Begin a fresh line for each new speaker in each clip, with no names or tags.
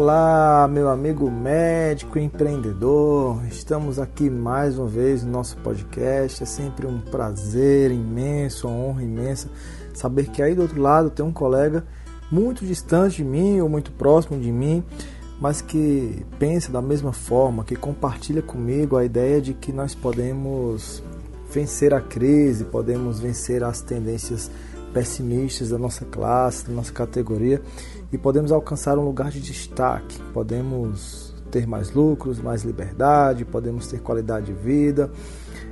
Olá, meu amigo médico empreendedor. Estamos aqui mais uma vez no nosso podcast. É sempre um prazer imenso, uma honra imensa saber que aí do outro lado tem um colega muito distante de mim ou muito próximo de mim, mas que pensa da mesma forma, que compartilha comigo a ideia de que nós podemos vencer a crise, podemos vencer as tendências pessimistas da nossa classe, da nossa categoria e podemos alcançar um lugar de destaque, podemos ter mais lucros, mais liberdade, podemos ter qualidade de vida.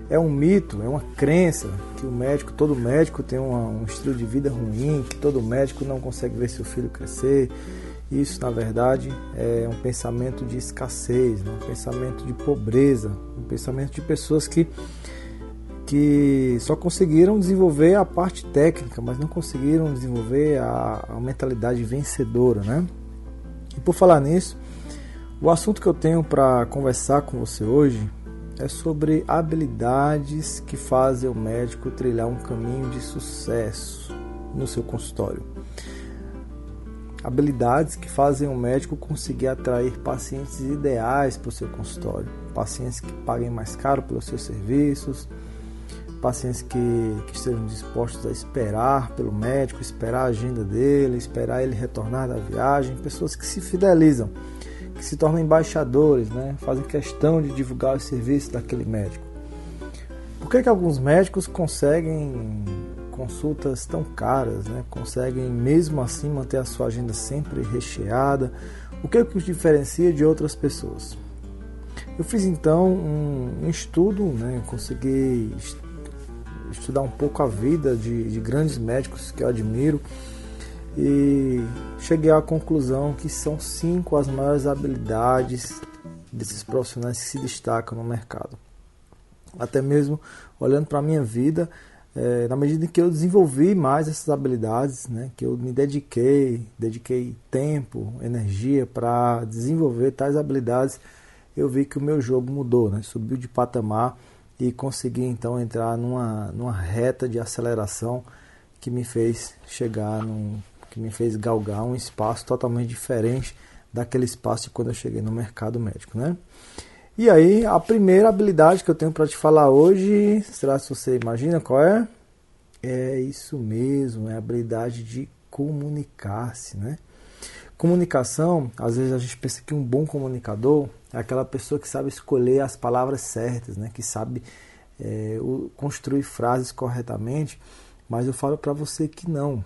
É um mito, é uma crença que o médico, todo médico tem uma, um estilo de vida ruim, que todo médico não consegue ver seu filho crescer. Isso, na verdade, é um pensamento de escassez, né? um pensamento de pobreza, um pensamento de pessoas que que só conseguiram desenvolver a parte técnica, mas não conseguiram desenvolver a, a mentalidade vencedora, né? E por falar nisso, o assunto que eu tenho para conversar com você hoje é sobre habilidades que fazem o médico trilhar um caminho de sucesso no seu consultório. Habilidades que fazem o médico conseguir atrair pacientes ideais para o seu consultório, pacientes que paguem mais caro pelos seus serviços, pacientes que, que estejam dispostos a esperar pelo médico, esperar a agenda dele, esperar ele retornar da viagem, pessoas que se fidelizam, que se tornam embaixadores, né? fazem questão de divulgar os serviços daquele médico. Por que, que alguns médicos conseguem consultas tão caras, né? conseguem mesmo assim manter a sua agenda sempre recheada? O que, que os diferencia de outras pessoas? Eu fiz então um estudo, né? consegui estudar um pouco a vida de, de grandes médicos que eu admiro e cheguei à conclusão que são cinco as maiores habilidades desses profissionais que se destacam no mercado. Até mesmo olhando para a minha vida, é, na medida em que eu desenvolvi mais essas habilidades, né, que eu me dediquei, dediquei tempo, energia para desenvolver tais habilidades, eu vi que o meu jogo mudou, né, subiu de patamar e consegui então entrar numa, numa reta de aceleração que me fez chegar num, que me fez galgar um espaço totalmente diferente daquele espaço de quando eu cheguei no mercado médico, né? E aí, a primeira habilidade que eu tenho para te falar hoje, será se você imagina qual é? É isso mesmo, é a habilidade de comunicar-se, né? Comunicação, às vezes a gente pensa que um bom comunicador é aquela pessoa que sabe escolher as palavras certas, né? que sabe é, construir frases corretamente, mas eu falo para você que não.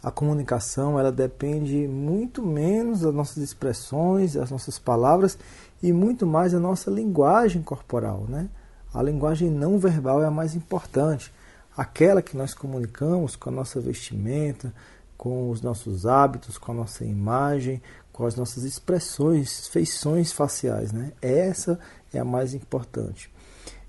A comunicação ela depende muito menos das nossas expressões, das nossas palavras e muito mais da nossa linguagem corporal. Né? A linguagem não verbal é a mais importante, aquela que nós comunicamos com a nossa vestimenta, com os nossos hábitos, com a nossa imagem, com as nossas expressões, feições faciais, né? Essa é a mais importante.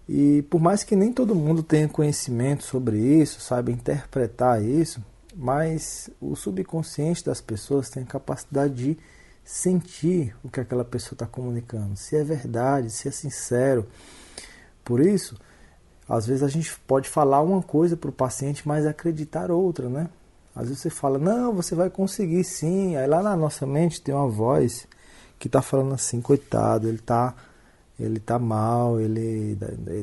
E por mais que nem todo mundo tenha conhecimento sobre isso, saiba interpretar isso, mas o subconsciente das pessoas tem a capacidade de sentir o que aquela pessoa está comunicando, se é verdade, se é sincero. Por isso, às vezes a gente pode falar uma coisa para o paciente, mas acreditar outra, né? Às vezes você fala, não, você vai conseguir sim. Aí lá na nossa mente tem uma voz que está falando assim, coitado, ele está ele tá mal, ele,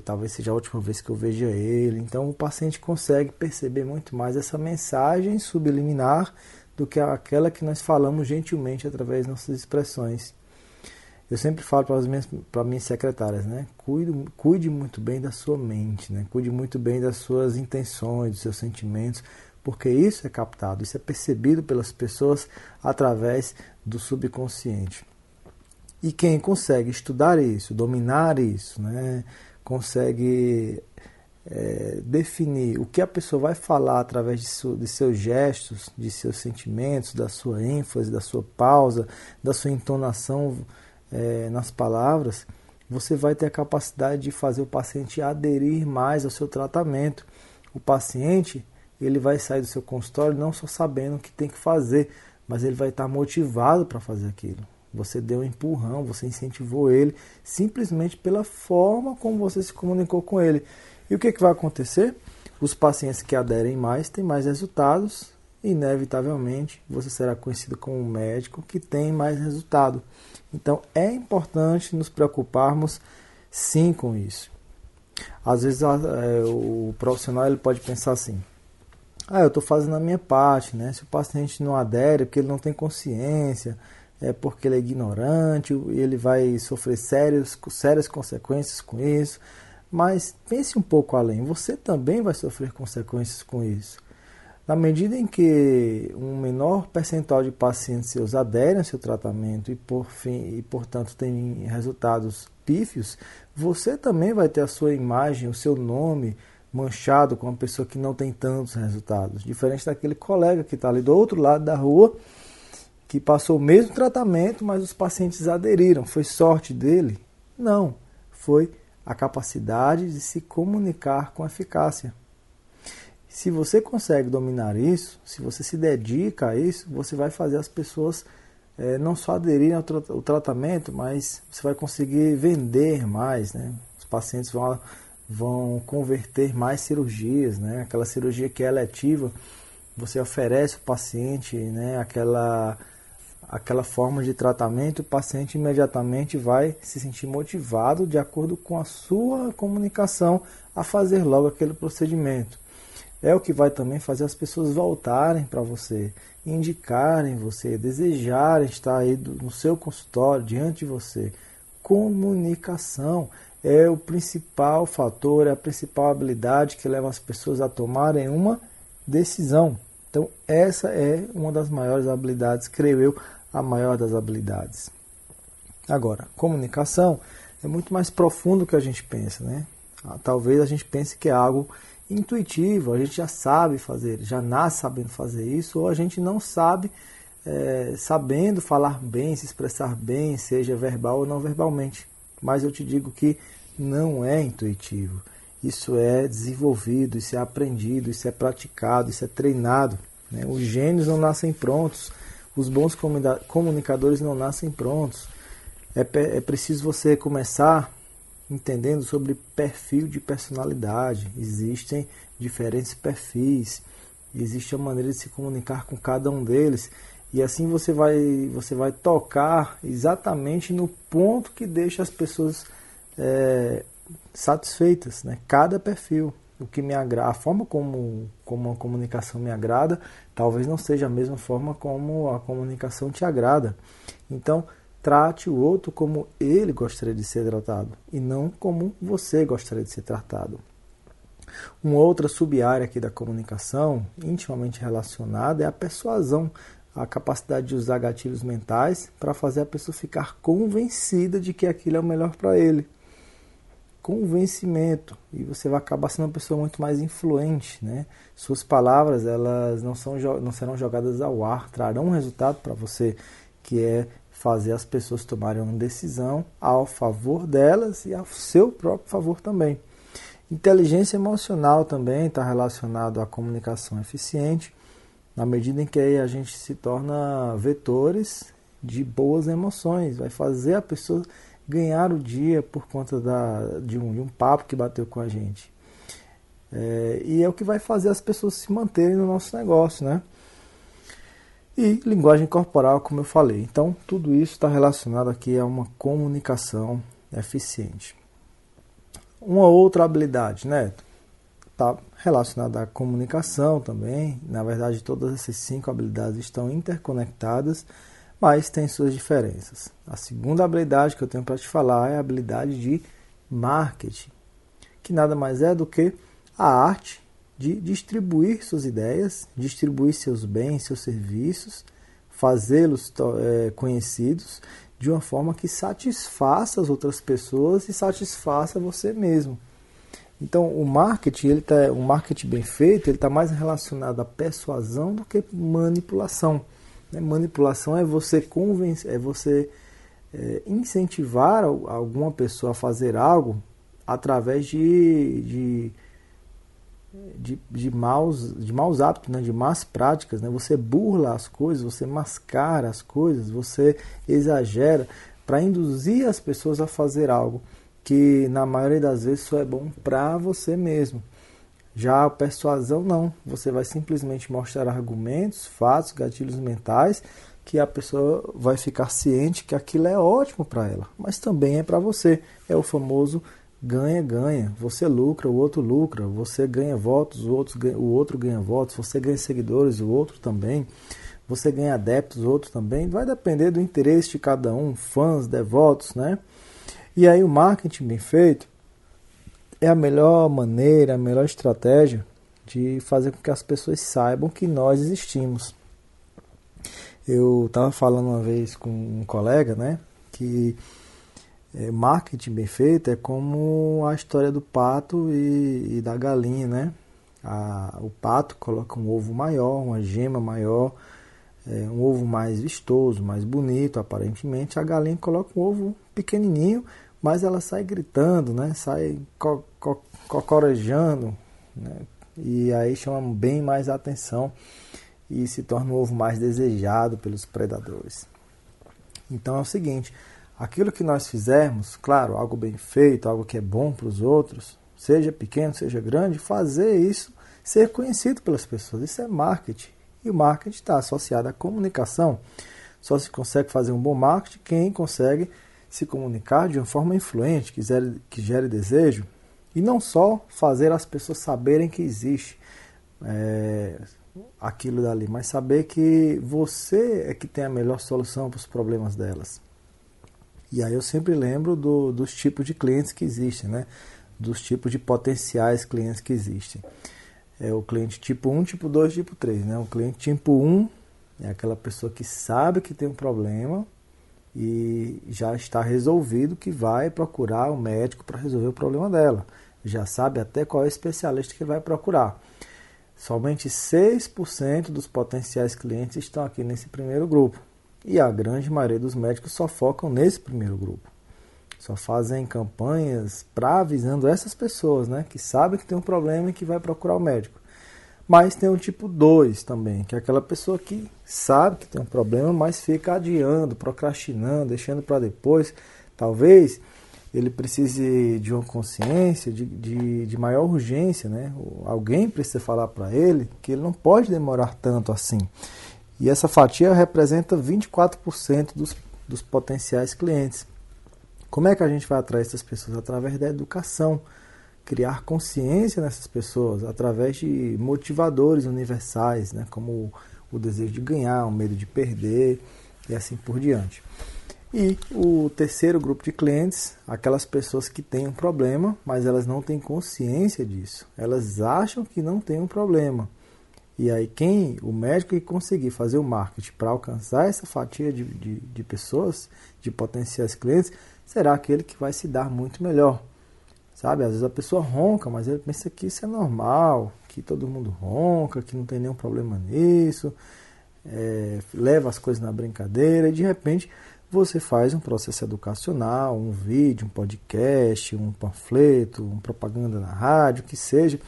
talvez seja a última vez que eu veja ele. Então o paciente consegue perceber muito mais essa mensagem subliminar do que aquela que nós falamos gentilmente através das nossas expressões. Eu sempre falo para as minhas, para minhas secretárias, né? Cuide, cuide muito bem da sua mente, né? Cuide muito bem das suas intenções, dos seus sentimentos, porque isso é captado, isso é percebido pelas pessoas através do subconsciente. E quem consegue estudar isso, dominar isso, né, consegue é, definir o que a pessoa vai falar através de, su, de seus gestos, de seus sentimentos, da sua ênfase, da sua pausa, da sua entonação é, nas palavras, você vai ter a capacidade de fazer o paciente aderir mais ao seu tratamento. O paciente ele vai sair do seu consultório não só sabendo o que tem que fazer, mas ele vai estar motivado para fazer aquilo. Você deu um empurrão, você incentivou ele simplesmente pela forma como você se comunicou com ele. E o que, que vai acontecer? Os pacientes que aderem mais têm mais resultados inevitavelmente você será conhecido como um médico que tem mais resultado. Então é importante nos preocuparmos sim com isso. Às vezes é, o profissional ele pode pensar assim: ah, eu estou fazendo a minha parte, né? Se o paciente não adere, é porque ele não tem consciência, é porque ele é ignorante, ele vai sofrer sérios, sérias consequências com isso. Mas pense um pouco além, você também vai sofrer consequências com isso. Na medida em que um menor percentual de pacientes seus aderem ao seu tratamento e, por fim, e portanto, têm resultados pífios, você também vai ter a sua imagem, o seu nome manchado com uma pessoa que não tem tantos resultados. Diferente daquele colega que está ali do outro lado da rua, que passou o mesmo tratamento, mas os pacientes aderiram. Foi sorte dele? Não. Foi a capacidade de se comunicar com eficácia. Se você consegue dominar isso, se você se dedica a isso, você vai fazer as pessoas é, não só aderirem ao, tra ao, tratamento, mas você vai conseguir vender mais, né? Os pacientes vão, vão converter mais cirurgias, né? Aquela cirurgia que é letiva, você oferece ao paciente, né? Aquela aquela forma de tratamento, o paciente imediatamente vai se sentir motivado de acordo com a sua comunicação a fazer logo aquele procedimento é o que vai também fazer as pessoas voltarem para você, indicarem você, desejarem estar aí no seu consultório, diante de você. Comunicação é o principal fator, é a principal habilidade que leva as pessoas a tomarem uma decisão. Então, essa é uma das maiores habilidades, creio eu, a maior das habilidades. Agora, comunicação é muito mais profundo do que a gente pensa, né? Ah, talvez a gente pense que é algo intuitivo, a gente já sabe fazer, já nasce sabendo fazer isso, ou a gente não sabe, é, sabendo falar bem, se expressar bem, seja verbal ou não verbalmente. Mas eu te digo que não é intuitivo. Isso é desenvolvido, isso é aprendido, isso é praticado, isso é treinado. Né? Os gênios não nascem prontos, os bons comunicadores não nascem prontos. É, é preciso você começar entendendo sobre perfil de personalidade. Existem diferentes perfis, existe a maneira de se comunicar com cada um deles. E assim você vai, você vai tocar exatamente no ponto que deixa as pessoas é, satisfeitas. Né? Cada perfil. O que me agrada, a forma como, como a comunicação me agrada, talvez não seja a mesma forma como a comunicação te agrada. Então, Trate o outro como ele gostaria de ser tratado e não como você gostaria de ser tratado. Uma outra sub-área aqui da comunicação, intimamente relacionada, é a persuasão, a capacidade de usar gatilhos mentais para fazer a pessoa ficar convencida de que aquilo é o melhor para ele. Convencimento e você vai acabar sendo uma pessoa muito mais influente, né? Suas palavras elas não são não serão jogadas ao ar, trarão um resultado para você que é fazer as pessoas tomarem uma decisão ao favor delas e ao seu próprio favor também. Inteligência emocional também está relacionado à comunicação eficiente, na medida em que a gente se torna vetores de boas emoções, vai fazer a pessoa ganhar o dia por conta da, de, um, de um papo que bateu com a gente. É, e é o que vai fazer as pessoas se manterem no nosso negócio, né? E linguagem corporal, como eu falei. Então, tudo isso está relacionado aqui a uma comunicação eficiente. Uma outra habilidade, né? Está relacionada à comunicação também. Na verdade, todas essas cinco habilidades estão interconectadas, mas têm suas diferenças. A segunda habilidade que eu tenho para te falar é a habilidade de marketing, que nada mais é do que a arte de distribuir suas ideias, distribuir seus bens, seus serviços, fazê-los é, conhecidos de uma forma que satisfaça as outras pessoas e satisfaça você mesmo. Então, o marketing, ele tá, o marketing bem feito, ele está mais relacionado à persuasão do que manipulação. Né? Manipulação é você convencer, é você é, incentivar alguma pessoa a fazer algo através de, de de, de, maus, de maus hábitos, né? de más práticas. Né? Você burla as coisas, você mascara as coisas, você exagera para induzir as pessoas a fazer algo que na maioria das vezes só é bom para você mesmo. Já a persuasão não, você vai simplesmente mostrar argumentos, fatos, gatilhos mentais que a pessoa vai ficar ciente que aquilo é ótimo para ela, mas também é para você. É o famoso ganha-ganha. Você lucra, o outro lucra. Você ganha votos, o outro, ganha, o outro ganha votos. Você ganha seguidores, o outro também. Você ganha adeptos, o outro também. Vai depender do interesse de cada um, fãs, devotos, né? E aí o marketing bem feito é a melhor maneira, a melhor estratégia de fazer com que as pessoas saibam que nós existimos. Eu estava falando uma vez com um colega, né, que é, marketing bem feito é como a história do pato e, e da galinha, né? A, o pato coloca um ovo maior, uma gema maior, é, um ovo mais vistoso, mais bonito, aparentemente. A galinha coloca um ovo pequenininho, mas ela sai gritando, né? Sai co co cocorejando, né? E aí chama bem mais atenção e se torna um ovo mais desejado pelos predadores. Então é o seguinte, aquilo que nós fizermos, claro, algo bem feito, algo que é bom para os outros, seja pequeno, seja grande, fazer isso ser conhecido pelas pessoas. Isso é marketing. E o marketing está associado à comunicação. Só se consegue fazer um bom marketing quem consegue se comunicar de uma forma influente, que gere, que gere desejo, e não só fazer as pessoas saberem que existe. É, aquilo dali, mas saber que você é que tem a melhor solução para os problemas delas. E aí eu sempre lembro do, dos tipos de clientes que existem, né? Dos tipos de potenciais clientes que existem. É o cliente tipo 1, tipo 2, tipo 3, né? O cliente tipo 1 é aquela pessoa que sabe que tem um problema e já está resolvido que vai procurar o um médico para resolver o problema dela. Já sabe até qual é o especialista que vai procurar. Somente 6% dos potenciais clientes estão aqui nesse primeiro grupo. E a grande maioria dos médicos só focam nesse primeiro grupo. Só fazem campanhas para avisando essas pessoas, né, que sabem que tem um problema e que vai procurar o médico. Mas tem o tipo 2 também, que é aquela pessoa que sabe que tem um problema, mas fica adiando, procrastinando, deixando para depois. Talvez ele precise de uma consciência, de, de, de maior urgência, né? Alguém precisa falar para ele que ele não pode demorar tanto assim. E essa fatia representa 24% dos, dos potenciais clientes. Como é que a gente vai atrair essas pessoas? Através da educação. Criar consciência nessas pessoas, através de motivadores universais, né? como o desejo de ganhar, o medo de perder e assim por diante. E o terceiro grupo de clientes, aquelas pessoas que têm um problema, mas elas não têm consciência disso. Elas acham que não tem um problema. E aí quem, o médico que conseguir fazer o marketing para alcançar essa fatia de, de, de, pessoas, de potenciais clientes, será aquele que vai se dar muito melhor. Sabe, às vezes a pessoa ronca, mas ele pensa que isso é normal, que todo mundo ronca, que não tem nenhum problema nisso, é, leva as coisas na brincadeira e de repente você faz um processo educacional, um vídeo, um podcast, um panfleto, uma propaganda na rádio, que seja,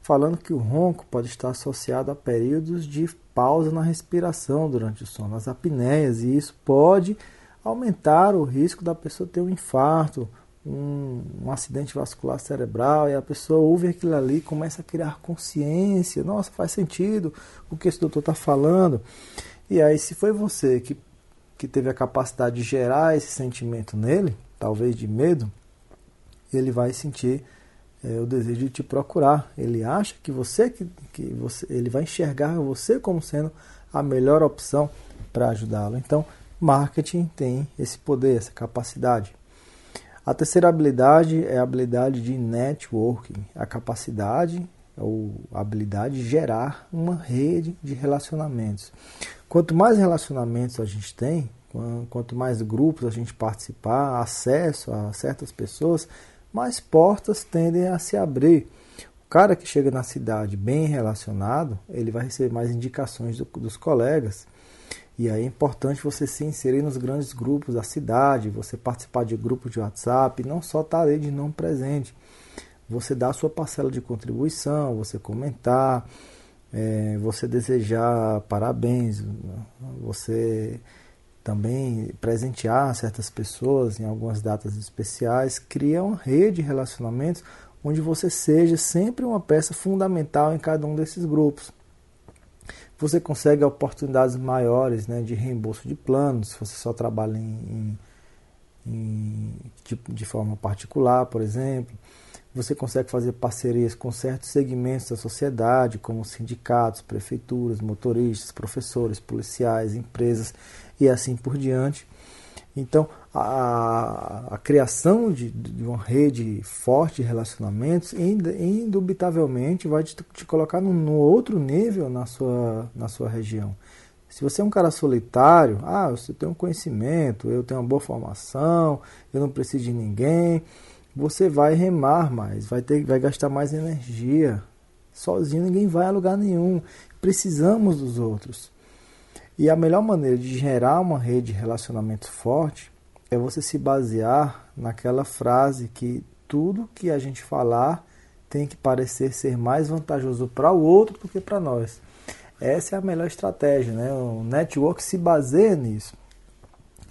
falando que o ronco pode estar associado a períodos de pausa na respiração durante o sono, as apneias, e isso pode aumentar o risco da pessoa ter um infarto, um, um, acidente vascular cerebral e a pessoa ouve aquilo ali começa a criar consciência. Nossa, faz sentido o que esse doutor está falando. E aí, se foi você que que teve a capacidade de gerar esse sentimento nele, talvez de medo, ele vai sentir é, o desejo de te procurar. Ele acha que você que, que você, ele vai enxergar você como sendo a melhor opção para ajudá-lo. Então, marketing tem esse poder, essa capacidade. A terceira habilidade é a habilidade de networking, a capacidade ou habilidade de gerar uma rede de relacionamentos. Quanto mais relacionamentos a gente tem, quanto mais grupos a gente participar, acesso a certas pessoas, mais portas tendem a se abrir. O cara que chega na cidade bem relacionado, ele vai receber mais indicações do, dos colegas. E aí é importante você se inserir nos grandes grupos da cidade, você participar de grupos de WhatsApp, não só estar tá ali de não presente. Você dar a sua parcela de contribuição, você comentar, é, você desejar parabéns, você também presentear certas pessoas em algumas datas especiais, cria uma rede de relacionamentos onde você seja sempre uma peça fundamental em cada um desses grupos. Você consegue oportunidades maiores né, de reembolso de planos, se você só trabalha em, em, de, de forma particular, por exemplo. Você consegue fazer parcerias com certos segmentos da sociedade, como sindicatos, prefeituras, motoristas, professores, policiais, empresas e assim por diante. Então, a, a criação de, de, uma rede forte de relacionamentos indubitavelmente vai te, te colocar no, outro nível na sua, na sua região. Se você é um cara solitário, ah, você tem um conhecimento, eu tenho uma boa formação, eu não preciso de ninguém, você vai remar mais, vai, ter, vai gastar mais energia. Sozinho ninguém vai a lugar nenhum. Precisamos dos outros. E a melhor maneira de gerar uma rede de relacionamento forte é você se basear naquela frase que tudo que a gente falar tem que parecer ser mais vantajoso para o outro do que para nós. Essa é a melhor estratégia, né? O network se baseia nisso.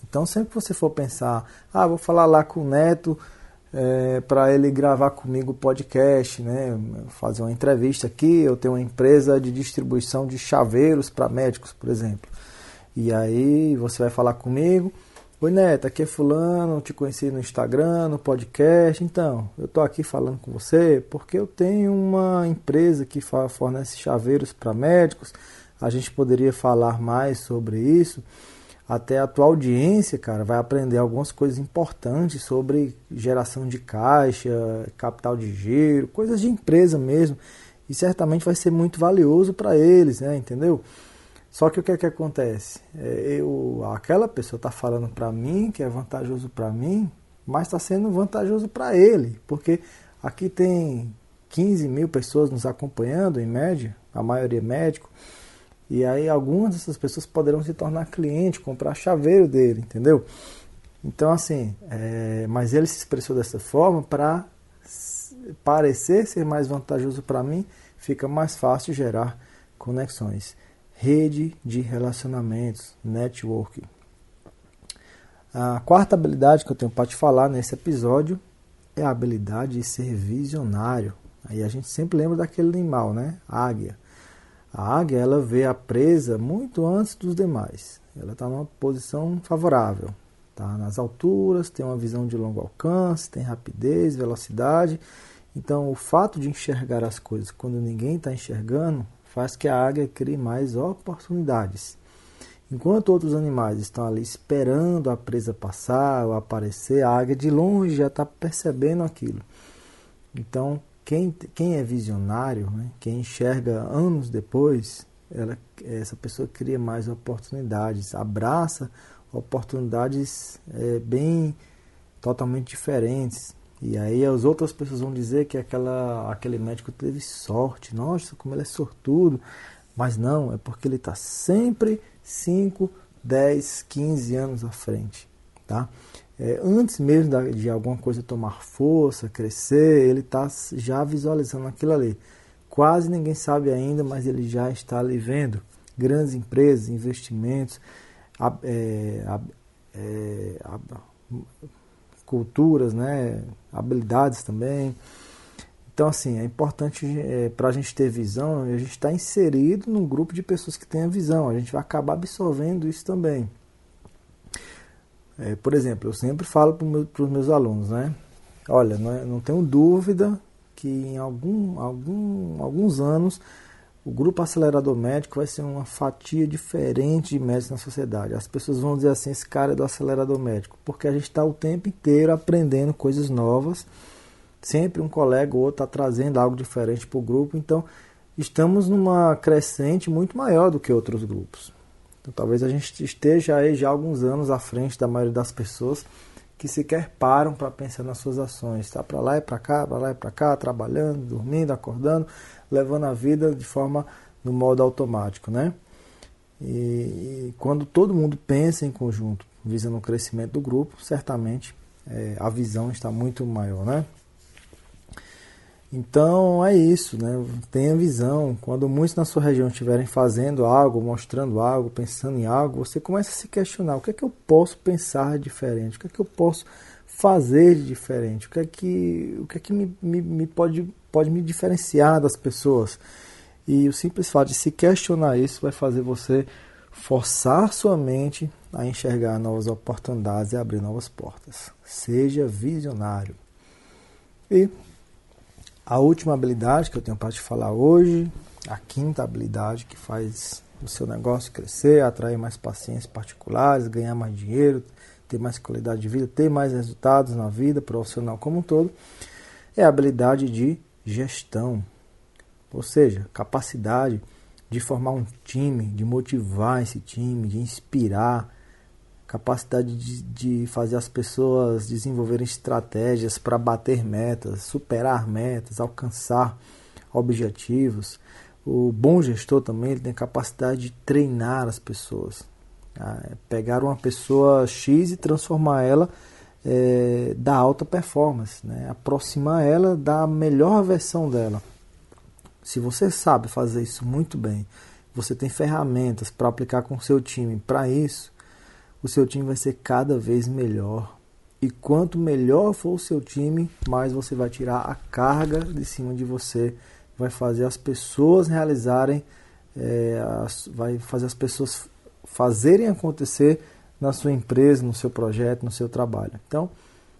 Então, sempre que você for pensar, ah, vou falar lá com o Neto é, para ele gravar comigo o podcast, né? Fazer uma entrevista aqui. Eu tenho uma empresa de distribuição de chaveiros para médicos, por exemplo. E aí você vai falar comigo. Oi Neto, aqui é fulano, te conheci no Instagram, no podcast. Então, eu estou aqui falando com você porque eu tenho uma empresa que fornece chaveiros para médicos. A gente poderia falar mais sobre isso até a tua audiência, cara, vai aprender algumas coisas importantes sobre geração de caixa, capital de giro, coisas de empresa mesmo. E certamente vai ser muito valioso para eles, né? Entendeu? Só que o que é que acontece? É, eu, aquela pessoa está falando para mim que é vantajoso para mim, mas está sendo vantajoso para ele, porque aqui tem 15 mil pessoas nos acompanhando, em média, a maioria é médico. E aí algumas dessas pessoas poderão se tornar cliente, comprar chaveiro dele, entendeu? Então assim, é, mas ele se expressou dessa forma para parecer ser mais vantajoso para mim, fica mais fácil gerar conexões. Rede de relacionamentos, networking. A quarta habilidade que eu tenho para te falar nesse episódio é a habilidade de ser visionário. Aí a gente sempre lembra daquele animal, né? Águia. A águia ela vê a presa muito antes dos demais. Ela está numa posição favorável. Está nas alturas, tem uma visão de longo alcance, tem rapidez, velocidade. Então, o fato de enxergar as coisas quando ninguém está enxergando faz que a águia crie mais oportunidades. Enquanto outros animais estão ali esperando a presa passar ou aparecer, a águia de longe já está percebendo aquilo. Então, quem, quem é visionário, né, quem enxerga anos depois, ela, essa pessoa cria mais oportunidades, abraça oportunidades é, bem totalmente diferentes. E aí as outras pessoas vão dizer que aquela, aquele médico teve sorte, nossa, como ele é sortudo. Mas não, é porque ele está sempre 5, 10, 15 anos à frente. Tá? é, antes mesmo de alguma coisa tomar força, crescer, ele está já visualizando aquilo ali. Quase ninguém sabe ainda, mas ele já está ali vendo grandes empresas, investimentos, é, é, culturas, né, habilidades também. Então, assim, é importante é, para a gente ter visão, a gente está inserido num grupo de pessoas que têm a visão, a gente vai acabar absorvendo isso também. É, por exemplo, eu sempre falo para meu, os meus alunos, né? Olha, não, é, não tenho dúvida que em algum, algum, alguns anos o grupo acelerador médico vai ser uma fatia diferente de médicos na sociedade. As pessoas vão dizer assim, esse cara é do acelerador médico, porque a gente está o tempo inteiro aprendendo coisas novas. Sempre um colega ou outro está trazendo algo diferente para o grupo. Então, estamos numa crescente muito maior do que outros grupos. Então, talvez a gente esteja aí já alguns anos à frente da maioria das pessoas que sequer param para pensar nas suas ações. Está para lá e para cá, para lá e para cá, trabalhando, dormindo, acordando, levando a vida de forma no modo automático, né? E, e quando todo mundo pensa em conjunto, visando o crescimento do grupo, certamente é, a visão está muito maior, né? Então é isso, né? Tenha visão. Quando muitos na sua região estiverem fazendo algo, mostrando algo, pensando em algo, você começa a se questionar: o que é que eu posso pensar diferente? O que é que eu posso fazer de diferente? O que é que, o que, é que me, me, me pode, pode me diferenciar das pessoas? E o simples fato de se questionar isso vai fazer você forçar sua mente a enxergar novas oportunidades e abrir novas portas. Seja visionário. E a última habilidade que eu tenho para te falar hoje, a quinta habilidade que faz o seu negócio crescer, atrair mais pacientes particulares, ganhar mais dinheiro, ter mais qualidade de vida, ter mais resultados na vida profissional como um todo, é a habilidade de gestão. Ou seja, capacidade de formar um time, de motivar esse time, de inspirar, capacidade de, de fazer as pessoas desenvolverem estratégias para bater metas, superar metas, alcançar objetivos. O bom gestor também ele tem capacidade de treinar as pessoas. Tá? É pegar uma pessoa X e transformar ela é, da alta performance, né? aproximar ela da melhor versão dela. Se você sabe fazer isso muito bem, você tem ferramentas para aplicar com o seu time para isso, o seu time vai ser cada vez melhor. E quanto melhor for o seu time, mais você vai tirar a carga de cima de você, vai fazer as pessoas realizarem, é, as, vai fazer as pessoas fazerem acontecer na sua empresa, no seu projeto, no seu trabalho. Então,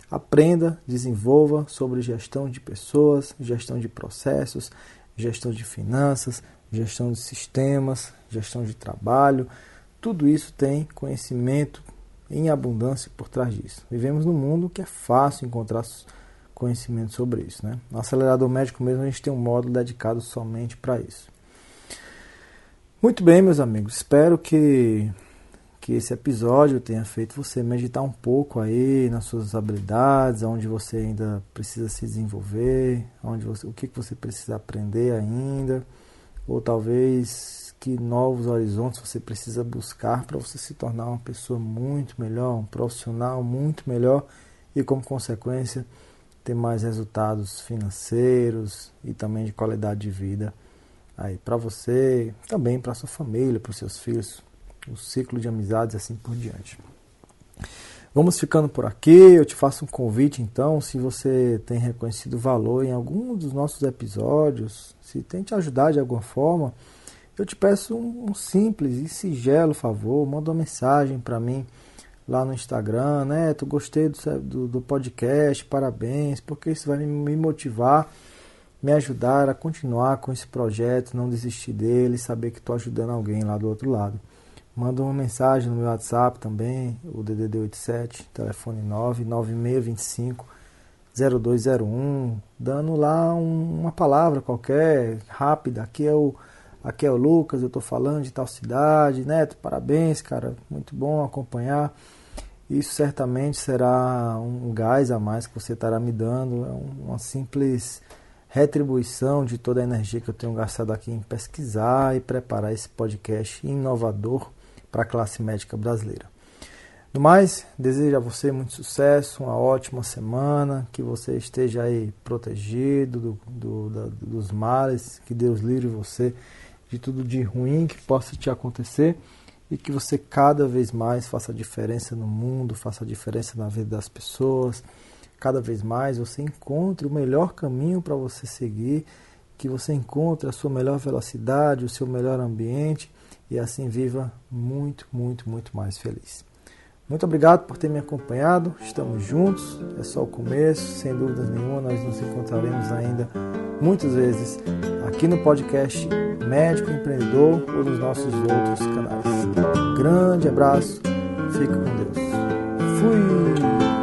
aprenda, desenvolva sobre gestão de pessoas, gestão de processos, gestão de finanças, gestão de sistemas, gestão de trabalho, tudo isso tem conhecimento em abundância por trás disso. Vivemos num mundo que é fácil encontrar conhecimento sobre isso. Né? No acelerador médico mesmo a gente tem um módulo dedicado somente para isso. Muito bem, meus amigos. Espero que, que esse episódio tenha feito você meditar um pouco aí nas suas habilidades, onde você ainda precisa se desenvolver, onde você, o que você precisa aprender ainda, ou talvez que novos horizontes você precisa buscar para você se tornar uma pessoa muito melhor, um profissional muito melhor e, como consequência, ter mais resultados financeiros e também de qualidade de vida aí para você, também para sua família, para os seus filhos, o ciclo de amizades assim por diante. Vamos ficando por aqui. Eu te faço um convite então, se você tem reconhecido valor em algum dos nossos episódios, se tem te ajudar de alguma forma, eu te peço um, simples e singelo favor, manda uma mensagem para mim lá no Instagram, né? Tu gostei do, do, do, podcast, parabéns, porque isso vai me motivar, me ajudar a continuar com esse projeto, não desistir dele, saber que estou ajudando alguém lá do outro lado. Manda uma mensagem no meu WhatsApp também, o DDD 87, telefone 99625 0201, dando lá um, uma palavra qualquer, rápida, aqui é o Aqui é o Lucas, eu estou falando de tal cidade, Neto, parabéns, cara, muito bom acompanhar. Isso certamente será um gás a mais que você estará me dando, é uma simples retribuição de toda a energia que eu tenho gastado aqui em pesquisar e preparar esse podcast inovador para a classe médica brasileira. No mais, desejo a você muito sucesso, uma ótima semana, que você esteja aí protegido do, do, da, dos males, que Deus livre você de tudo de ruim que possa te acontecer e que você cada vez mais faça diferença no mundo, faça diferença na vida das pessoas. Cada vez mais você encontre o melhor caminho para você seguir, que você encontre a sua melhor velocidade, o seu melhor ambiente e assim viva muito, muito, muito mais feliz. Muito obrigado por ter me acompanhado. Estamos juntos, é só o começo, sem dúvidas nenhuma, nós nos encontraremos ainda muitas vezes aqui no podcast Médico Empreendedor ou nos nossos outros canais. Grande abraço, fica com Deus. Fui!